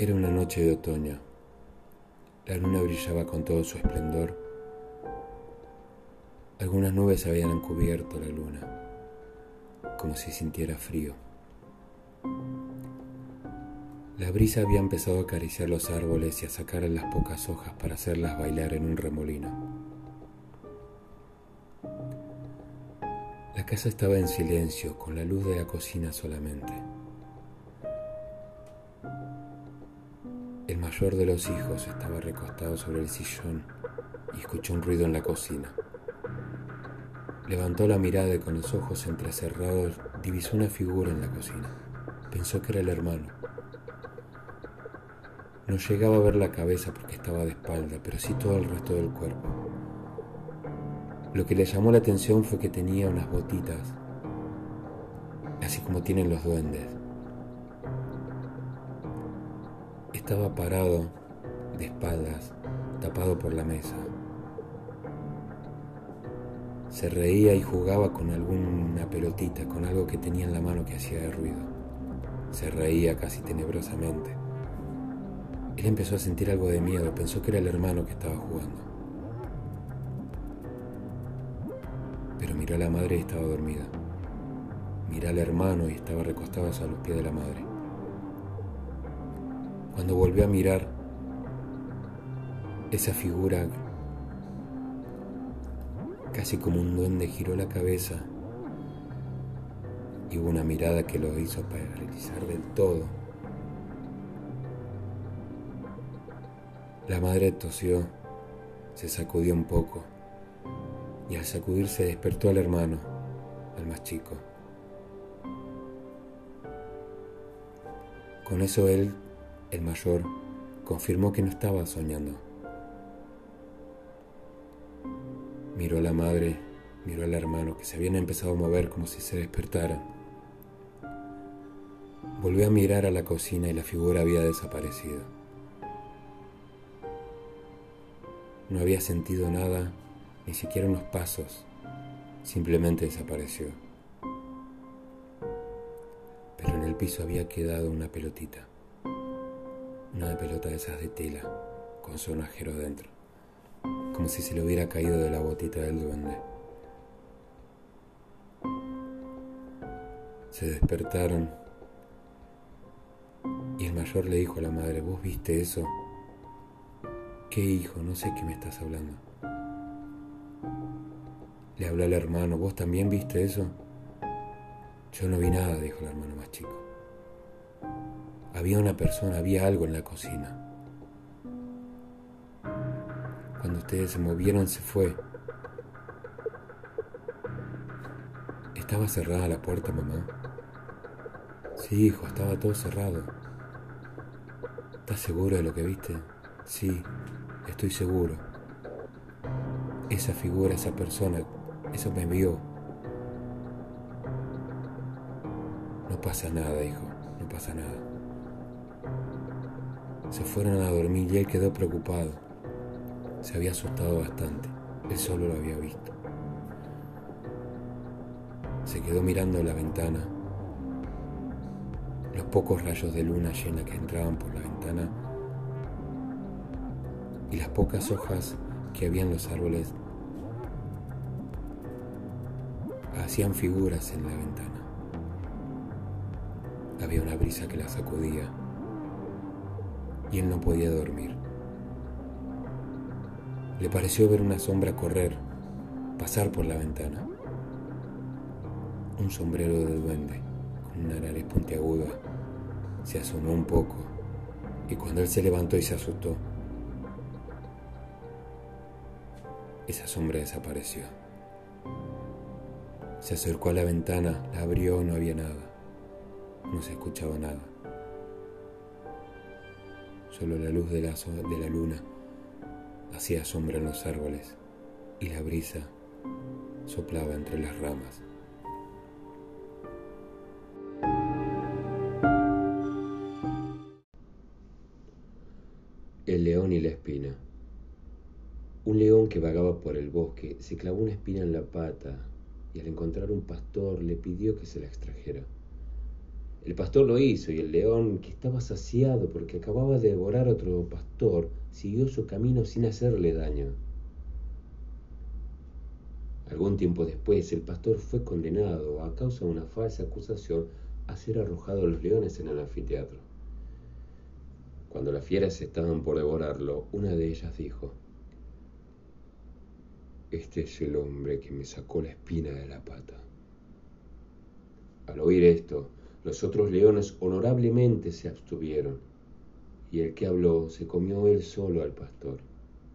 Era una noche de otoño. La luna brillaba con todo su esplendor. Algunas nubes habían cubierto la luna, como si sintiera frío. La brisa había empezado a acariciar los árboles y a sacar las pocas hojas para hacerlas bailar en un remolino. La casa estaba en silencio, con la luz de la cocina solamente. El mayor de los hijos estaba recostado sobre el sillón y escuchó un ruido en la cocina. Levantó la mirada y con los ojos entrecerrados divisó una figura en la cocina. Pensó que era el hermano. No llegaba a ver la cabeza porque estaba de espalda, pero sí todo el resto del cuerpo. Lo que le llamó la atención fue que tenía unas botitas, así como tienen los duendes. Estaba parado, de espaldas, tapado por la mesa. Se reía y jugaba con alguna pelotita, con algo que tenía en la mano que hacía de ruido. Se reía casi tenebrosamente. Él empezó a sentir algo de miedo, pensó que era el hermano que estaba jugando. Pero miró a la madre y estaba dormida. Miró al hermano y estaba recostado a los pies de la madre. Cuando volvió a mirar, esa figura, casi como un duende, giró la cabeza y hubo una mirada que lo hizo paralizar del todo. La madre tosió, se sacudió un poco y al sacudirse despertó al hermano, al más chico. Con eso él el mayor confirmó que no estaba soñando. Miró a la madre, miró al hermano, que se habían empezado a mover como si se despertaran. Volvió a mirar a la cocina y la figura había desaparecido. No había sentido nada, ni siquiera unos pasos, simplemente desapareció. Pero en el piso había quedado una pelotita una pelota de esas de tela, con sonajero dentro, como si se le hubiera caído de la botita del duende. Se despertaron y el mayor le dijo a la madre, ¿vos viste eso? ¿Qué hijo? No sé qué me estás hablando. Le habló al hermano, ¿vos también viste eso? Yo no vi nada, dijo el hermano más chico. Había una persona, había algo en la cocina. Cuando ustedes se movieron se fue. ¿Estaba cerrada la puerta, mamá? Sí, hijo, estaba todo cerrado. ¿Estás seguro de lo que viste? Sí, estoy seguro. Esa figura, esa persona, eso me vio. No pasa nada, hijo, pasa nada. Se fueron a dormir y él quedó preocupado. Se había asustado bastante. Él solo lo había visto. Se quedó mirando la ventana. Los pocos rayos de luna llena que entraban por la ventana y las pocas hojas que había en los árboles hacían figuras en la ventana. Había una brisa que la sacudía y él no podía dormir. Le pareció ver una sombra correr, pasar por la ventana. Un sombrero de duende, con una nariz puntiaguda, se asomó un poco y cuando él se levantó y se asustó, esa sombra desapareció. Se acercó a la ventana, la abrió, no había nada, no se escuchaba nada solo la luz de la, de la luna hacía sombra en los árboles y la brisa soplaba entre las ramas. El león y la espina. Un león que vagaba por el bosque se clavó una espina en la pata y al encontrar un pastor le pidió que se la extrajera. El pastor lo hizo y el león, que estaba saciado porque acababa de devorar otro pastor, siguió su camino sin hacerle daño. Algún tiempo después, el pastor fue condenado a causa de una falsa acusación a ser arrojado a los leones en el anfiteatro. Cuando las fieras estaban por devorarlo, una de ellas dijo, Este es el hombre que me sacó la espina de la pata. Al oír esto, los otros leones honorablemente se abstuvieron, y el que habló se comió él solo al pastor.